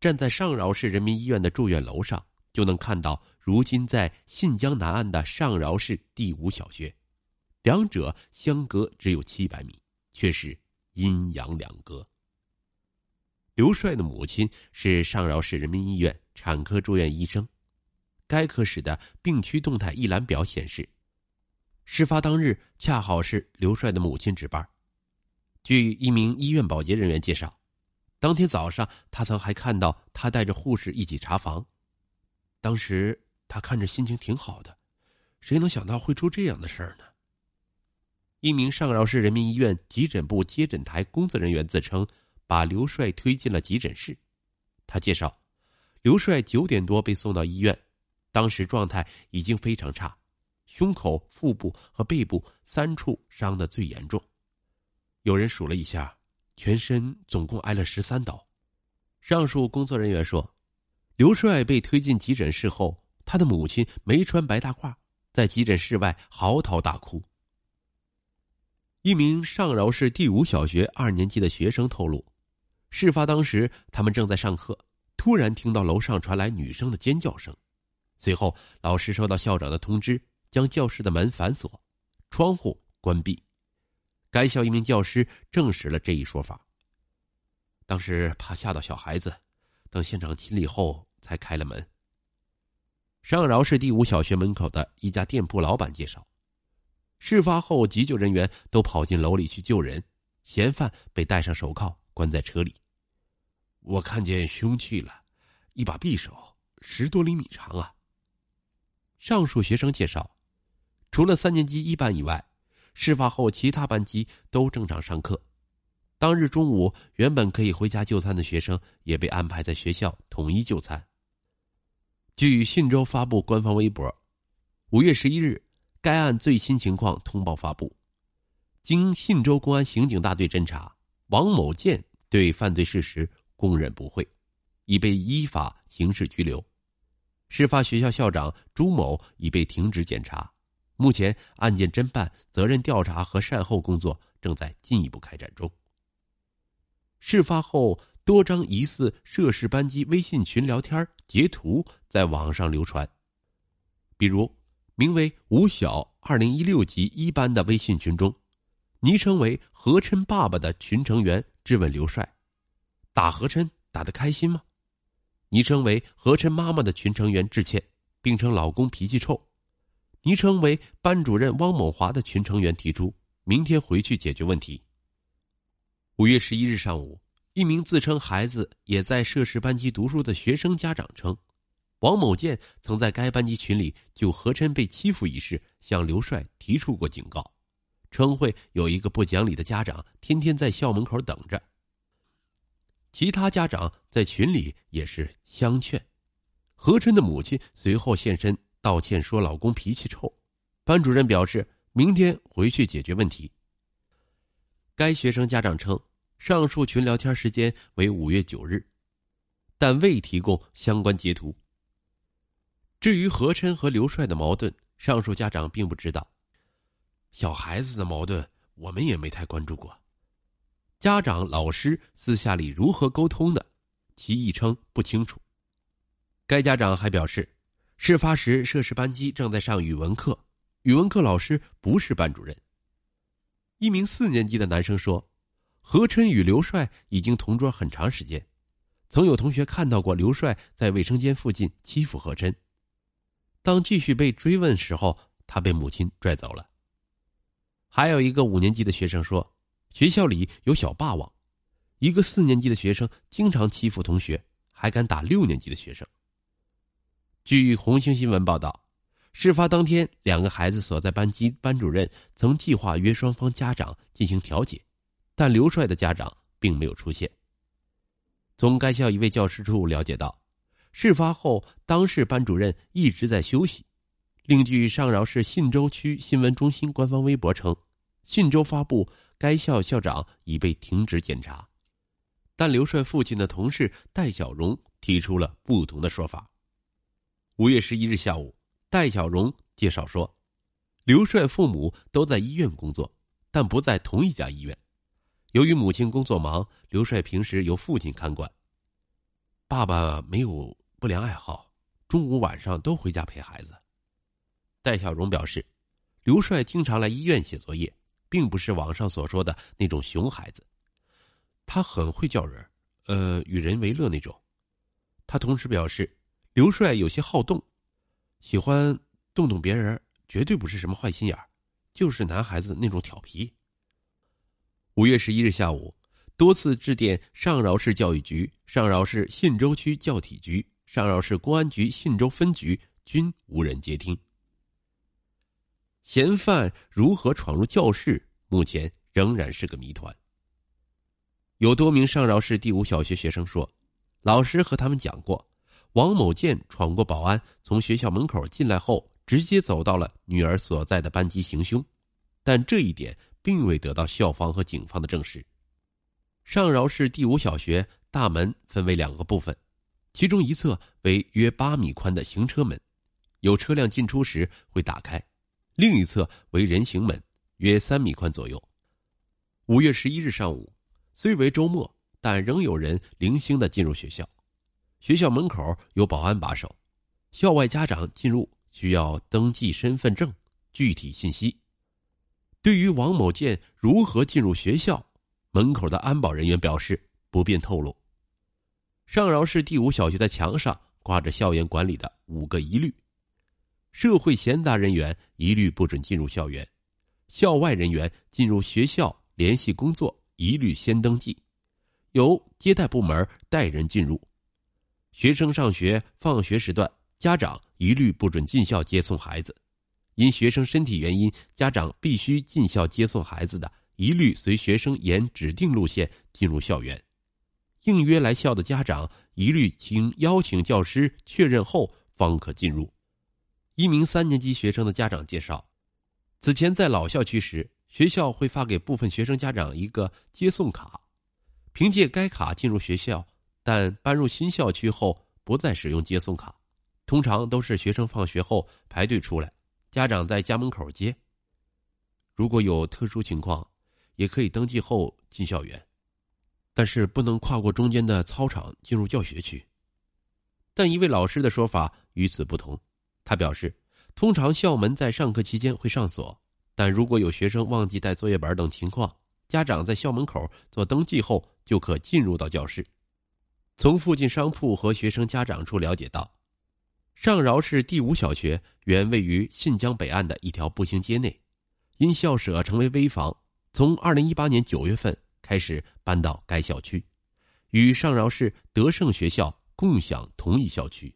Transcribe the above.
站在上饶市人民医院的住院楼上，就能看到如今在信江南岸的上饶市第五小学，两者相隔只有七百米，却是阴阳两隔。刘帅的母亲是上饶市人民医院产科住院医生，该科室的病区动态一览表显示，事发当日恰好是刘帅的母亲值班。据一名医院保洁人员介绍。当天早上，他曾还看到他带着护士一起查房。当时他看着心情挺好的，谁能想到会出这样的事儿呢？一名上饶市人民医院急诊部接诊台工作人员自称，把刘帅推进了急诊室。他介绍，刘帅九点多被送到医院，当时状态已经非常差，胸口、腹部和背部三处伤得最严重。有人数了一下。全身总共挨了十三刀。上述工作人员说，刘帅被推进急诊室后，他的母亲没穿白大褂，在急诊室外嚎啕大哭。一名上饶市第五小学二年级的学生透露，事发当时他们正在上课，突然听到楼上传来女生的尖叫声，随后老师收到校长的通知，将教室的门反锁，窗户关闭。该校一名教师证实了这一说法。当时怕吓到小孩子，等现场清理后才开了门。上饶市第五小学门口的一家店铺老板介绍，事发后急救人员都跑进楼里去救人，嫌犯被戴上手铐关在车里。我看见凶器了，一把匕首，十多厘米长啊。上述学生介绍，除了三年级一班以外。事发后，其他班级都正常上课。当日中午，原本可以回家就餐的学生也被安排在学校统一就餐。据信州发布官方微博，五月十一日，该案最新情况通报发布。经信州公安刑警大队侦查，王某建对犯罪事实供认不讳，已被依法刑事拘留。事发学校校长朱某已被停职检查。目前案件侦办、责任调查和善后工作正在进一步开展中。事发后，多张疑似涉事班级微信群聊天截图在网上流传，比如名为“吴晓二零一六级一班”的微信群中，昵称为“何琛爸爸”的群成员质问刘帅：“打何琛打得开心吗？”昵称为“何琛妈妈”的群成员致歉，并称老公脾气臭。昵称为班主任汪某华的群成员提出，明天回去解决问题。五月十一日上午，一名自称孩子也在涉事班级读书的学生家长称，王某建曾在该班级群里就何琛被欺负一事向刘帅提出过警告，称会有一个不讲理的家长天天在校门口等着。其他家长在群里也是相劝，何琛的母亲随后现身。道歉说老公脾气臭，班主任表示明天回去解决问题。该学生家长称，上述群聊天时间为五月九日，但未提供相关截图。至于何琛和刘帅的矛盾，上述家长并不知道。小孩子的矛盾，我们也没太关注过。家长、老师私下里如何沟通的，其亦称不清楚。该家长还表示。事发时，涉事班级正在上语文课，语文课老师不是班主任。一名四年级的男生说：“何琛与刘帅已经同桌很长时间，曾有同学看到过刘帅在卫生间附近欺负何琛。当继续被追问时候，他被母亲拽走了。”还有一个五年级的学生说：“学校里有小霸王，一个四年级的学生经常欺负同学，还敢打六年级的学生。”据红星新闻报道，事发当天，两个孩子所在班级班主任曾计划约双方家长进行调解，但刘帅的家长并没有出现。从该校一位教师处了解到，事发后当事班主任一直在休息。另据上饶市信州区新闻中心官方微博称，信州发布该校校长已被停职检查，但刘帅父亲的同事戴小荣提出了不同的说法。五月十一日下午，戴小荣介绍说，刘帅父母都在医院工作，但不在同一家医院。由于母亲工作忙，刘帅平时由父亲看管。爸爸没有不良爱好，中午晚上都回家陪孩子。戴小荣表示，刘帅经常来医院写作业，并不是网上所说的那种熊孩子，他很会叫人，呃，与人为乐那种。他同时表示，刘帅有些好动，喜欢动动别人，绝对不是什么坏心眼，就是男孩子那种调皮。五月十一日下午，多次致电上饶市教育局、上饶市信州区教体局、上饶市公安局信州分局，均无人接听。嫌犯如何闯入教室？目前仍然是个谜团。有多名上饶市第五小学学生说，老师和他们讲过，王某建闯过保安，从学校门口进来后，直接走到了女儿所在的班级行凶，但这一点并未得到校方和警方的证实。上饶市第五小学大门分为两个部分，其中一侧为约八米宽的行车门，有车辆进出时会打开。另一侧为人行门，约三米宽左右。五月十一日上午，虽为周末，但仍有人零星的进入学校。学校门口有保安把守，校外家长进入需要登记身份证、具体信息。对于王某建如何进入学校，门口的安保人员表示不便透露。上饶市第五小学的墙上挂着校园管理的五个一律。社会闲杂人员一律不准进入校园，校外人员进入学校联系工作一律先登记，由接待部门带人进入。学生上学放学时段，家长一律不准进校接送孩子。因学生身体原因，家长必须进校接送孩子的，一律随学生沿指定路线进入校园。应约来校的家长，一律经邀请教师确认后方可进入。一名三年级学生的家长介绍，此前在老校区时，学校会发给部分学生家长一个接送卡，凭借该卡进入学校。但搬入新校区后，不再使用接送卡，通常都是学生放学后排队出来，家长在家门口接。如果有特殊情况，也可以登记后进校园，但是不能跨过中间的操场进入教学区。但一位老师的说法与此不同。他表示，通常校门在上课期间会上锁，但如果有学生忘记带作业本等情况，家长在校门口做登记后就可进入到教室。从附近商铺和学生家长处了解到，上饶市第五小学原位于信江北岸的一条步行街内，因校舍成为危房，从二零一八年九月份开始搬到该校区，与上饶市德胜学校共享同一校区。